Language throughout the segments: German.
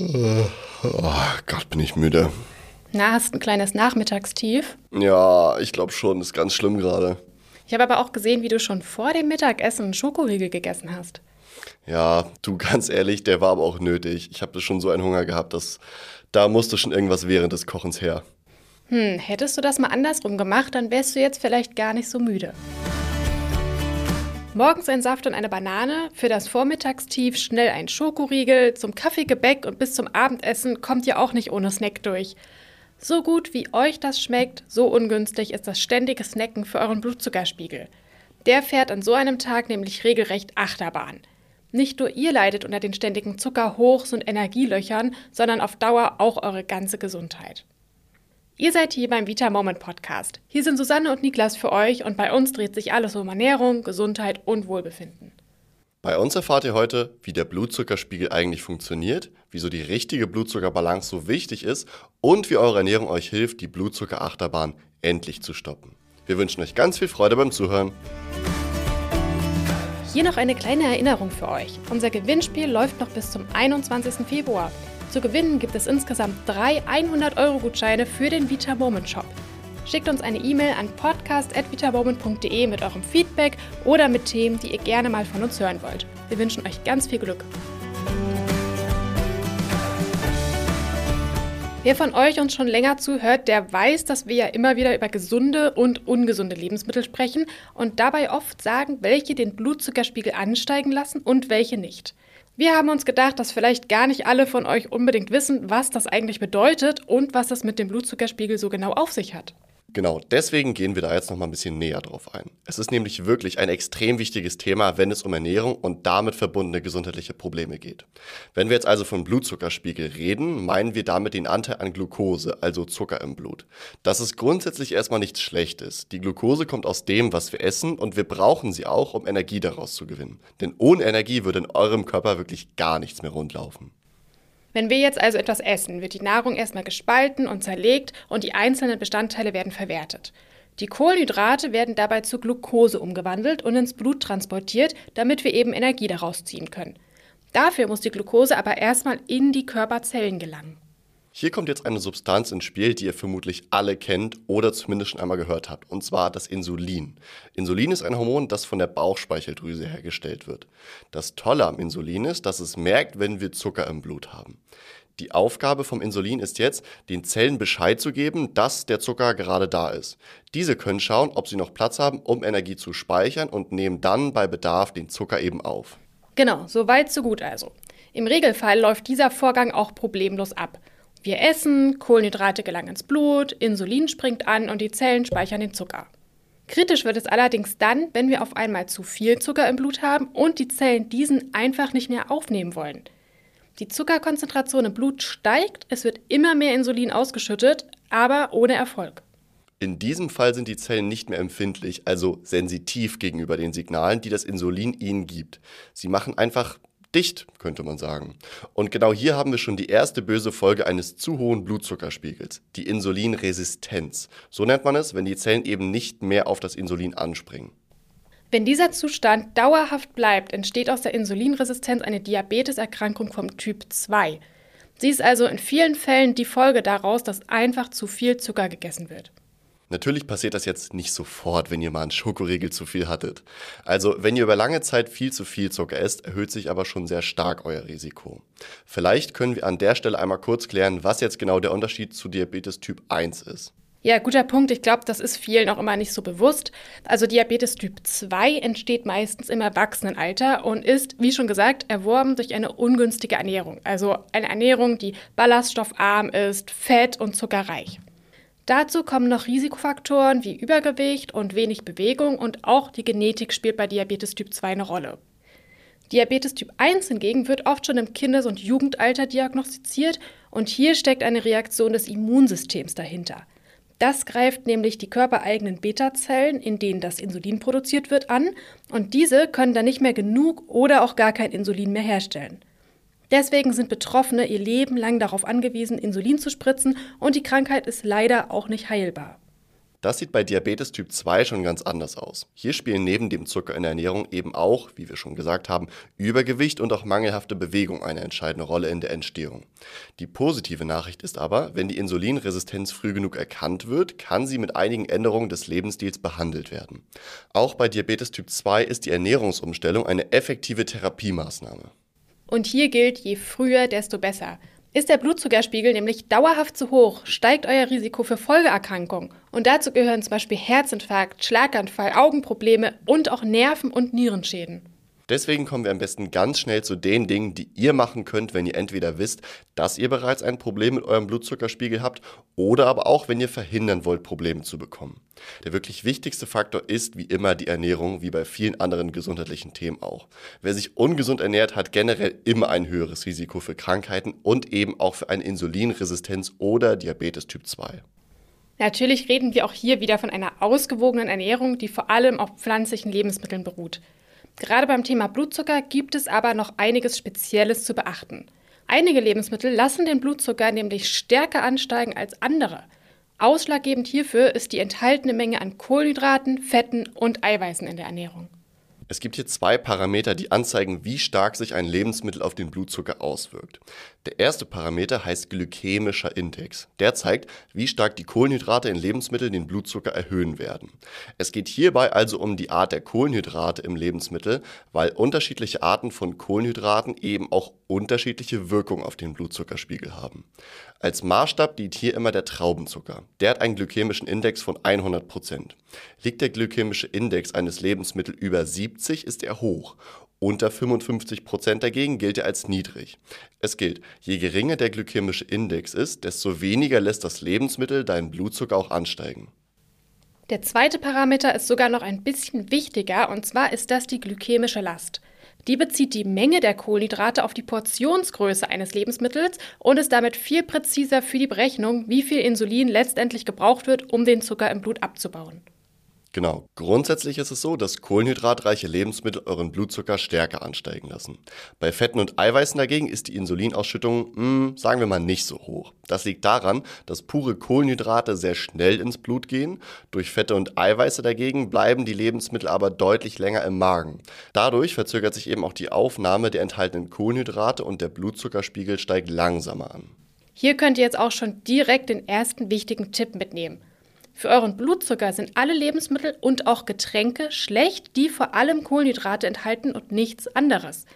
Oh Gott, bin ich müde. Na, hast ein kleines Nachmittagstief? Ja, ich glaube schon, ist ganz schlimm gerade. Ich habe aber auch gesehen, wie du schon vor dem Mittagessen Schokoriegel gegessen hast. Ja, du ganz ehrlich, der war aber auch nötig. Ich habe schon so einen Hunger gehabt, dass da musste schon irgendwas während des Kochens her. Hm, hättest du das mal andersrum gemacht, dann wärst du jetzt vielleicht gar nicht so müde. Morgens ein Saft und eine Banane, für das Vormittagstief schnell ein Schokoriegel, zum Kaffeegebäck und bis zum Abendessen kommt ihr auch nicht ohne Snack durch. So gut wie euch das schmeckt, so ungünstig ist das ständige Snacken für euren Blutzuckerspiegel. Der fährt an so einem Tag nämlich regelrecht Achterbahn. Nicht nur ihr leidet unter den ständigen Zuckerhochs und Energielöchern, sondern auf Dauer auch eure ganze Gesundheit. Ihr seid hier beim Vita Moment Podcast. Hier sind Susanne und Niklas für euch und bei uns dreht sich alles um Ernährung, Gesundheit und Wohlbefinden. Bei uns erfahrt ihr heute, wie der Blutzuckerspiegel eigentlich funktioniert, wieso die richtige Blutzuckerbalance so wichtig ist und wie eure Ernährung euch hilft, die Blutzuckerachterbahn endlich zu stoppen. Wir wünschen euch ganz viel Freude beim Zuhören. Hier noch eine kleine Erinnerung für euch. Unser Gewinnspiel läuft noch bis zum 21. Februar. Zu gewinnen gibt es insgesamt drei 100-Euro-Gutscheine für den Vita Moment Shop. Schickt uns eine E-Mail an podcast.vitamoment.de mit eurem Feedback oder mit Themen, die ihr gerne mal von uns hören wollt. Wir wünschen euch ganz viel Glück. Wer von euch uns schon länger zuhört, der weiß, dass wir ja immer wieder über gesunde und ungesunde Lebensmittel sprechen und dabei oft sagen, welche den Blutzuckerspiegel ansteigen lassen und welche nicht. Wir haben uns gedacht, dass vielleicht gar nicht alle von euch unbedingt wissen, was das eigentlich bedeutet und was das mit dem Blutzuckerspiegel so genau auf sich hat. Genau, deswegen gehen wir da jetzt noch mal ein bisschen näher drauf ein. Es ist nämlich wirklich ein extrem wichtiges Thema, wenn es um Ernährung und damit verbundene gesundheitliche Probleme geht. Wenn wir jetzt also vom Blutzuckerspiegel reden, meinen wir damit den Anteil an Glucose, also Zucker im Blut. Das ist grundsätzlich erstmal nichts Schlechtes. Die Glucose kommt aus dem, was wir essen und wir brauchen sie auch, um Energie daraus zu gewinnen. Denn ohne Energie würde in eurem Körper wirklich gar nichts mehr rundlaufen. Wenn wir jetzt also etwas essen, wird die Nahrung erstmal gespalten und zerlegt und die einzelnen Bestandteile werden verwertet. Die Kohlenhydrate werden dabei zu Glucose umgewandelt und ins Blut transportiert, damit wir eben Energie daraus ziehen können. Dafür muss die Glucose aber erstmal in die Körperzellen gelangen. Hier kommt jetzt eine Substanz ins Spiel, die ihr vermutlich alle kennt oder zumindest schon einmal gehört habt, und zwar das Insulin. Insulin ist ein Hormon, das von der Bauchspeicheldrüse hergestellt wird. Das Tolle am Insulin ist, dass es merkt, wenn wir Zucker im Blut haben. Die Aufgabe vom Insulin ist jetzt, den Zellen Bescheid zu geben, dass der Zucker gerade da ist. Diese können schauen, ob sie noch Platz haben, um Energie zu speichern und nehmen dann bei Bedarf den Zucker eben auf. Genau, so weit, so gut also. Im Regelfall läuft dieser Vorgang auch problemlos ab. Wir essen, Kohlenhydrate gelangen ins Blut, Insulin springt an und die Zellen speichern den Zucker. Kritisch wird es allerdings dann, wenn wir auf einmal zu viel Zucker im Blut haben und die Zellen diesen einfach nicht mehr aufnehmen wollen. Die Zuckerkonzentration im Blut steigt, es wird immer mehr Insulin ausgeschüttet, aber ohne Erfolg. In diesem Fall sind die Zellen nicht mehr empfindlich, also sensitiv gegenüber den Signalen, die das Insulin ihnen gibt. Sie machen einfach dicht, könnte man sagen. Und genau hier haben wir schon die erste böse Folge eines zu hohen Blutzuckerspiegels, die Insulinresistenz. So nennt man es, wenn die Zellen eben nicht mehr auf das Insulin anspringen. Wenn dieser Zustand dauerhaft bleibt, entsteht aus der Insulinresistenz eine Diabeteserkrankung vom Typ 2. Sie ist also in vielen Fällen die Folge daraus, dass einfach zu viel Zucker gegessen wird. Natürlich passiert das jetzt nicht sofort, wenn ihr mal einen Schokoriegel zu viel hattet. Also, wenn ihr über lange Zeit viel zu viel Zucker esst, erhöht sich aber schon sehr stark euer Risiko. Vielleicht können wir an der Stelle einmal kurz klären, was jetzt genau der Unterschied zu Diabetes Typ 1 ist. Ja, guter Punkt. Ich glaube, das ist vielen auch immer nicht so bewusst. Also Diabetes Typ 2 entsteht meistens im Erwachsenenalter und ist, wie schon gesagt, erworben durch eine ungünstige Ernährung. Also eine Ernährung, die ballaststoffarm ist, fett und zuckerreich. Dazu kommen noch Risikofaktoren wie Übergewicht und wenig Bewegung und auch die Genetik spielt bei Diabetes Typ 2 eine Rolle. Diabetes Typ 1 hingegen wird oft schon im Kindes- und Jugendalter diagnostiziert und hier steckt eine Reaktion des Immunsystems dahinter. Das greift nämlich die körpereigenen Beta-Zellen, in denen das Insulin produziert wird, an und diese können dann nicht mehr genug oder auch gar kein Insulin mehr herstellen. Deswegen sind Betroffene ihr Leben lang darauf angewiesen, Insulin zu spritzen und die Krankheit ist leider auch nicht heilbar. Das sieht bei Diabetes Typ 2 schon ganz anders aus. Hier spielen neben dem Zucker in der Ernährung eben auch, wie wir schon gesagt haben, Übergewicht und auch mangelhafte Bewegung eine entscheidende Rolle in der Entstehung. Die positive Nachricht ist aber, wenn die Insulinresistenz früh genug erkannt wird, kann sie mit einigen Änderungen des Lebensstils behandelt werden. Auch bei Diabetes Typ 2 ist die Ernährungsumstellung eine effektive Therapiemaßnahme. Und hier gilt, je früher, desto besser. Ist der Blutzuckerspiegel nämlich dauerhaft zu hoch, steigt euer Risiko für Folgeerkrankungen. Und dazu gehören zum Beispiel Herzinfarkt, Schlaganfall, Augenprobleme und auch Nerven- und Nierenschäden. Deswegen kommen wir am besten ganz schnell zu den Dingen, die ihr machen könnt, wenn ihr entweder wisst, dass ihr bereits ein Problem mit eurem Blutzuckerspiegel habt oder aber auch, wenn ihr verhindern wollt, Probleme zu bekommen. Der wirklich wichtigste Faktor ist wie immer die Ernährung, wie bei vielen anderen gesundheitlichen Themen auch. Wer sich ungesund ernährt, hat generell immer ein höheres Risiko für Krankheiten und eben auch für eine Insulinresistenz oder Diabetes Typ 2. Natürlich reden wir auch hier wieder von einer ausgewogenen Ernährung, die vor allem auf pflanzlichen Lebensmitteln beruht. Gerade beim Thema Blutzucker gibt es aber noch einiges Spezielles zu beachten. Einige Lebensmittel lassen den Blutzucker nämlich stärker ansteigen als andere. Ausschlaggebend hierfür ist die enthaltene Menge an Kohlenhydraten, Fetten und Eiweißen in der Ernährung. Es gibt hier zwei Parameter, die anzeigen, wie stark sich ein Lebensmittel auf den Blutzucker auswirkt. Der erste Parameter heißt glykämischer Index. Der zeigt, wie stark die Kohlenhydrate in Lebensmitteln den Blutzucker erhöhen werden. Es geht hierbei also um die Art der Kohlenhydrate im Lebensmittel, weil unterschiedliche Arten von Kohlenhydraten eben auch unterschiedliche Wirkung auf den Blutzuckerspiegel haben. Als Maßstab dient hier immer der Traubenzucker. Der hat einen glykämischen Index von 100 Prozent. Liegt der glykämische Index eines Lebensmittels über 70, ist er hoch. Unter 55 Prozent dagegen gilt er als niedrig. Es gilt, je geringer der glykämische Index ist, desto weniger lässt das Lebensmittel deinen Blutzucker auch ansteigen. Der zweite Parameter ist sogar noch ein bisschen wichtiger, und zwar ist das die glykämische Last. Die bezieht die Menge der Kohlenhydrate auf die Portionsgröße eines Lebensmittels und ist damit viel präziser für die Berechnung, wie viel Insulin letztendlich gebraucht wird, um den Zucker im Blut abzubauen. Genau. Grundsätzlich ist es so, dass kohlenhydratreiche Lebensmittel euren Blutzucker stärker ansteigen lassen. Bei Fetten und Eiweißen dagegen ist die Insulinausschüttung, mh, hm, sagen wir mal, nicht so hoch. Das liegt daran, dass pure Kohlenhydrate sehr schnell ins Blut gehen. Durch Fette und Eiweiße dagegen bleiben die Lebensmittel aber deutlich länger im Magen. Dadurch verzögert sich eben auch die Aufnahme der enthaltenen Kohlenhydrate und der Blutzuckerspiegel steigt langsamer an. Hier könnt ihr jetzt auch schon direkt den ersten wichtigen Tipp mitnehmen. Für euren Blutzucker sind alle Lebensmittel und auch Getränke schlecht, die vor allem Kohlenhydrate enthalten und nichts anderes.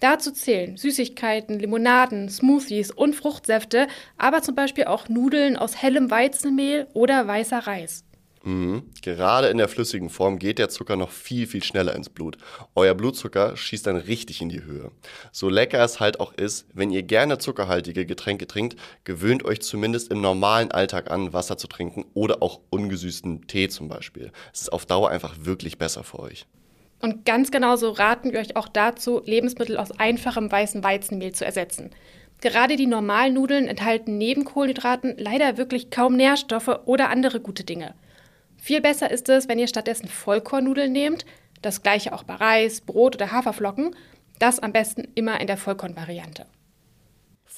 Dazu zählen Süßigkeiten, Limonaden, Smoothies und Fruchtsäfte, aber zum Beispiel auch Nudeln aus hellem Weizenmehl oder weißer Reis. Mhm. Gerade in der flüssigen Form geht der Zucker noch viel, viel schneller ins Blut. Euer Blutzucker schießt dann richtig in die Höhe. So lecker es halt auch ist, wenn ihr gerne zuckerhaltige Getränke trinkt, gewöhnt euch zumindest im normalen Alltag an, Wasser zu trinken oder auch ungesüßten Tee zum Beispiel. Es ist auf Dauer einfach wirklich besser für euch. Und ganz genauso raten wir euch auch dazu, Lebensmittel aus einfachem weißen Weizenmehl zu ersetzen. Gerade die normalen Nudeln enthalten neben Kohlenhydraten leider wirklich kaum Nährstoffe oder andere gute Dinge. Viel besser ist es, wenn ihr stattdessen Vollkornnudeln nehmt, das gleiche auch bei Reis, Brot oder Haferflocken, das am besten immer in der Vollkornvariante.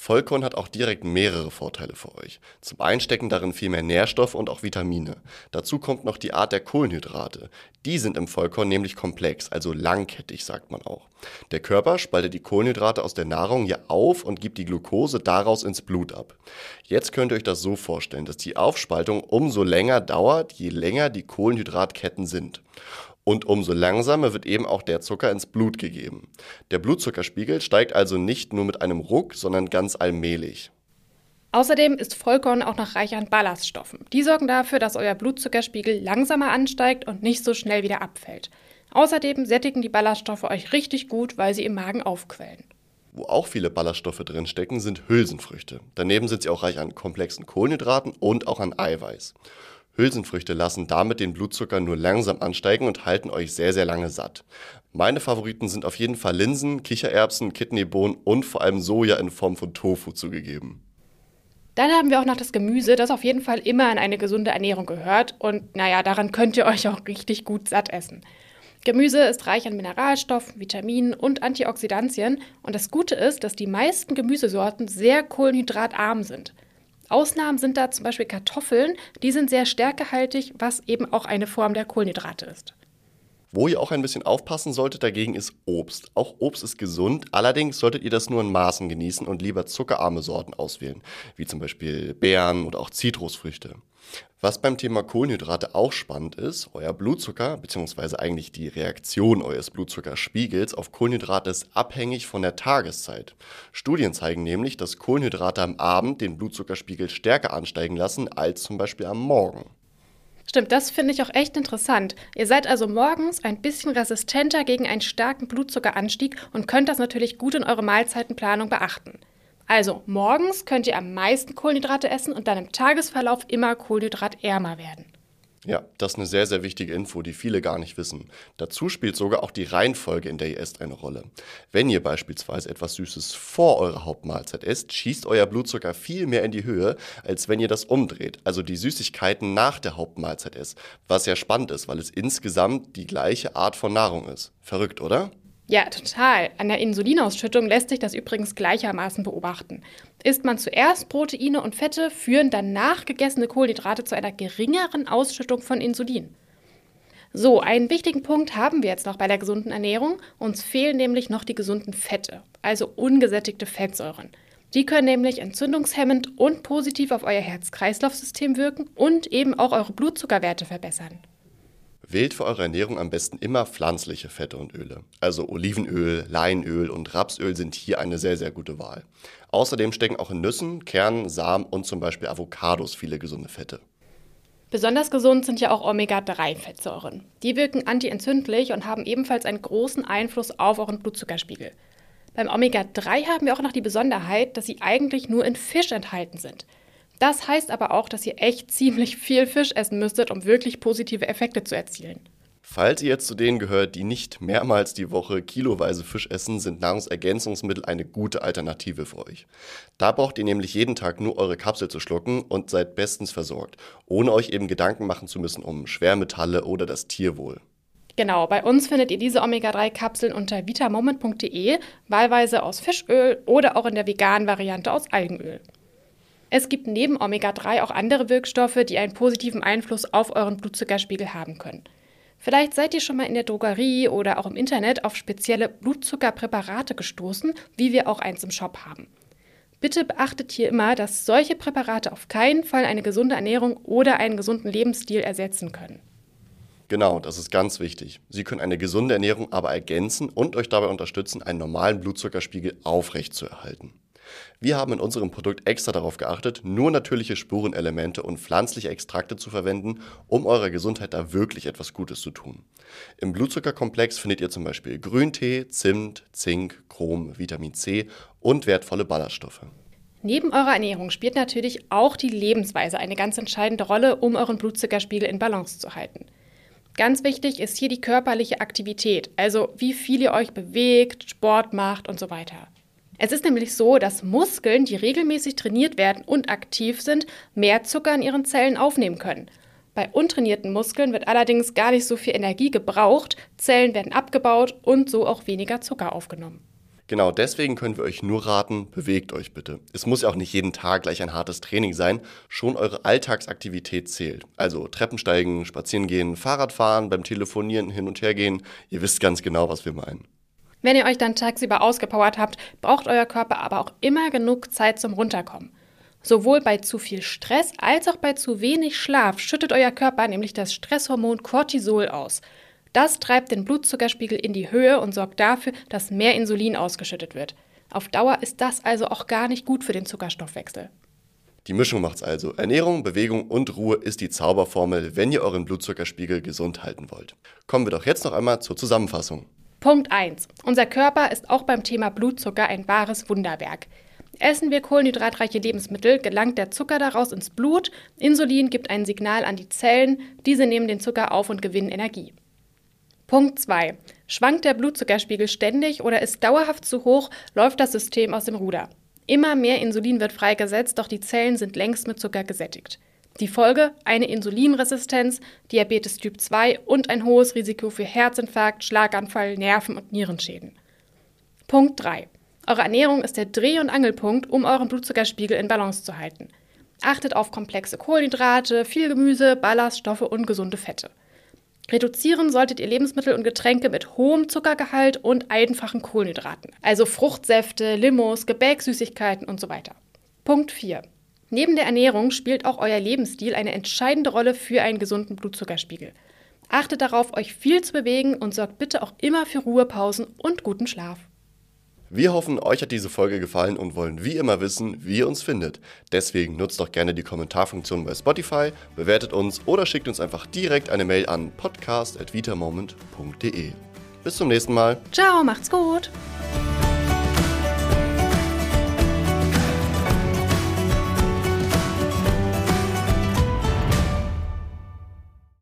Vollkorn hat auch direkt mehrere Vorteile für euch. Zum einen stecken darin viel mehr Nährstoffe und auch Vitamine. Dazu kommt noch die Art der Kohlenhydrate. Die sind im Vollkorn nämlich komplex, also langkettig sagt man auch. Der Körper spaltet die Kohlenhydrate aus der Nahrung hier auf und gibt die Glucose daraus ins Blut ab. Jetzt könnt ihr euch das so vorstellen, dass die Aufspaltung umso länger dauert, je länger die Kohlenhydratketten sind. Und umso langsamer wird eben auch der Zucker ins Blut gegeben. Der Blutzuckerspiegel steigt also nicht nur mit einem Ruck, sondern ganz allmählich. Außerdem ist Vollkorn auch noch reich an Ballaststoffen. Die sorgen dafür, dass euer Blutzuckerspiegel langsamer ansteigt und nicht so schnell wieder abfällt. Außerdem sättigen die Ballaststoffe euch richtig gut, weil sie im Magen aufquellen. Wo auch viele Ballaststoffe drinstecken, sind Hülsenfrüchte. Daneben sind sie auch reich an komplexen Kohlenhydraten und auch an Eiweiß. Hülsenfrüchte lassen damit den Blutzucker nur langsam ansteigen und halten euch sehr, sehr lange satt. Meine Favoriten sind auf jeden Fall Linsen, Kichererbsen, Kidneybohnen und vor allem Soja in Form von Tofu zugegeben. Dann haben wir auch noch das Gemüse, das auf jeden Fall immer in eine gesunde Ernährung gehört. Und naja, daran könnt ihr euch auch richtig gut satt essen. Gemüse ist reich an Mineralstoffen, Vitaminen und Antioxidantien. Und das Gute ist, dass die meisten Gemüsesorten sehr kohlenhydratarm sind. Ausnahmen sind da zum Beispiel Kartoffeln, die sind sehr stärkehaltig, was eben auch eine Form der Kohlenhydrate ist. Wo ihr auch ein bisschen aufpassen solltet dagegen ist Obst. Auch Obst ist gesund, allerdings solltet ihr das nur in Maßen genießen und lieber zuckerarme Sorten auswählen, wie zum Beispiel Beeren oder auch Zitrusfrüchte. Was beim Thema Kohlenhydrate auch spannend ist, euer Blutzucker bzw. eigentlich die Reaktion eures Blutzuckerspiegels auf Kohlenhydrate ist abhängig von der Tageszeit. Studien zeigen nämlich, dass Kohlenhydrate am Abend den Blutzuckerspiegel stärker ansteigen lassen als zum Beispiel am Morgen. Stimmt, das finde ich auch echt interessant. Ihr seid also morgens ein bisschen resistenter gegen einen starken Blutzuckeranstieg und könnt das natürlich gut in eure Mahlzeitenplanung beachten. Also morgens könnt ihr am meisten Kohlenhydrate essen und dann im Tagesverlauf immer kohlenhydratärmer werden. Ja, das ist eine sehr, sehr wichtige Info, die viele gar nicht wissen. Dazu spielt sogar auch die Reihenfolge, in der ihr esst, eine Rolle. Wenn ihr beispielsweise etwas Süßes vor eurer Hauptmahlzeit esst, schießt euer Blutzucker viel mehr in die Höhe, als wenn ihr das umdreht, also die Süßigkeiten nach der Hauptmahlzeit esst. Was ja spannend ist, weil es insgesamt die gleiche Art von Nahrung ist. Verrückt, oder? Ja, total. An der Insulinausschüttung lässt sich das übrigens gleichermaßen beobachten. Isst man zuerst Proteine und Fette, führen danach gegessene Kohlenhydrate zu einer geringeren Ausschüttung von Insulin. So, einen wichtigen Punkt haben wir jetzt noch bei der gesunden Ernährung. Uns fehlen nämlich noch die gesunden Fette, also ungesättigte Fettsäuren. Die können nämlich entzündungshemmend und positiv auf euer Herz-Kreislauf-System wirken und eben auch eure Blutzuckerwerte verbessern. Wählt für eure Ernährung am besten immer pflanzliche Fette und Öle. Also Olivenöl, Leinöl und Rapsöl sind hier eine sehr, sehr gute Wahl. Außerdem stecken auch in Nüssen, Kernen, Samen und zum Beispiel Avocados viele gesunde Fette. Besonders gesund sind ja auch Omega-3-Fettsäuren. Die wirken antientzündlich und haben ebenfalls einen großen Einfluss auf euren Blutzuckerspiegel. Beim Omega-3 haben wir auch noch die Besonderheit, dass sie eigentlich nur in Fisch enthalten sind. Das heißt aber auch, dass ihr echt ziemlich viel Fisch essen müsstet, um wirklich positive Effekte zu erzielen. Falls ihr jetzt zu denen gehört, die nicht mehrmals die Woche kiloweise Fisch essen, sind Nahrungsergänzungsmittel eine gute Alternative für euch. Da braucht ihr nämlich jeden Tag nur eure Kapsel zu schlucken und seid bestens versorgt, ohne euch eben Gedanken machen zu müssen um Schwermetalle oder das Tierwohl. Genau, bei uns findet ihr diese Omega-3-Kapseln unter vitamoment.de, wahlweise aus Fischöl oder auch in der veganen Variante aus Algenöl. Es gibt neben Omega-3 auch andere Wirkstoffe, die einen positiven Einfluss auf euren Blutzuckerspiegel haben können. Vielleicht seid ihr schon mal in der Drogerie oder auch im Internet auf spezielle Blutzuckerpräparate gestoßen, wie wir auch eins im Shop haben. Bitte beachtet hier immer, dass solche Präparate auf keinen Fall eine gesunde Ernährung oder einen gesunden Lebensstil ersetzen können. Genau, das ist ganz wichtig. Sie können eine gesunde Ernährung aber ergänzen und euch dabei unterstützen, einen normalen Blutzuckerspiegel aufrechtzuerhalten. Wir haben in unserem Produkt extra darauf geachtet, nur natürliche Spurenelemente und pflanzliche Extrakte zu verwenden, um eurer Gesundheit da wirklich etwas Gutes zu tun. Im Blutzuckerkomplex findet ihr zum Beispiel Grüntee, Zimt, Zink, Chrom, Vitamin C und wertvolle Ballaststoffe. Neben eurer Ernährung spielt natürlich auch die Lebensweise eine ganz entscheidende Rolle, um euren Blutzuckerspiegel in Balance zu halten. Ganz wichtig ist hier die körperliche Aktivität, also wie viel ihr euch bewegt, Sport macht und so weiter. Es ist nämlich so, dass Muskeln, die regelmäßig trainiert werden und aktiv sind, mehr Zucker in ihren Zellen aufnehmen können. Bei untrainierten Muskeln wird allerdings gar nicht so viel Energie gebraucht, Zellen werden abgebaut und so auch weniger Zucker aufgenommen. Genau deswegen können wir euch nur raten, bewegt euch bitte. Es muss ja auch nicht jeden Tag gleich ein hartes Training sein, schon eure Alltagsaktivität zählt. Also Treppensteigen, spazieren gehen, Fahrradfahren, beim Telefonieren hin und her gehen. Ihr wisst ganz genau, was wir meinen. Wenn ihr euch dann tagsüber ausgepowert habt, braucht euer Körper aber auch immer genug Zeit zum Runterkommen. Sowohl bei zu viel Stress als auch bei zu wenig Schlaf schüttet euer Körper nämlich das Stresshormon Cortisol aus. Das treibt den Blutzuckerspiegel in die Höhe und sorgt dafür, dass mehr Insulin ausgeschüttet wird. Auf Dauer ist das also auch gar nicht gut für den Zuckerstoffwechsel. Die Mischung macht's also. Ernährung, Bewegung und Ruhe ist die Zauberformel, wenn ihr euren Blutzuckerspiegel gesund halten wollt. Kommen wir doch jetzt noch einmal zur Zusammenfassung. Punkt 1. Unser Körper ist auch beim Thema Blutzucker ein wahres Wunderwerk. Essen wir kohlenhydratreiche Lebensmittel, gelangt der Zucker daraus ins Blut, Insulin gibt ein Signal an die Zellen, diese nehmen den Zucker auf und gewinnen Energie. Punkt 2. Schwankt der Blutzuckerspiegel ständig oder ist dauerhaft zu hoch, läuft das System aus dem Ruder. Immer mehr Insulin wird freigesetzt, doch die Zellen sind längst mit Zucker gesättigt. Die Folge eine Insulinresistenz, Diabetes Typ 2 und ein hohes Risiko für Herzinfarkt, Schlaganfall, Nerven- und Nierenschäden. Punkt 3. Eure Ernährung ist der Dreh- und Angelpunkt, um euren Blutzuckerspiegel in Balance zu halten. Achtet auf komplexe Kohlenhydrate, viel Gemüse, Ballaststoffe und gesunde Fette. Reduzieren solltet ihr Lebensmittel und Getränke mit hohem Zuckergehalt und einfachen Kohlenhydraten, also Fruchtsäfte, Limos, Gebäck, Süßigkeiten und so weiter. Punkt 4. Neben der Ernährung spielt auch euer Lebensstil eine entscheidende Rolle für einen gesunden Blutzuckerspiegel. Achtet darauf, euch viel zu bewegen und sorgt bitte auch immer für Ruhepausen und guten Schlaf. Wir hoffen, euch hat diese Folge gefallen und wollen wie immer wissen, wie ihr uns findet. Deswegen nutzt doch gerne die Kommentarfunktion bei Spotify, bewertet uns oder schickt uns einfach direkt eine Mail an podcast.vitamoment.de. Bis zum nächsten Mal. Ciao, macht's gut.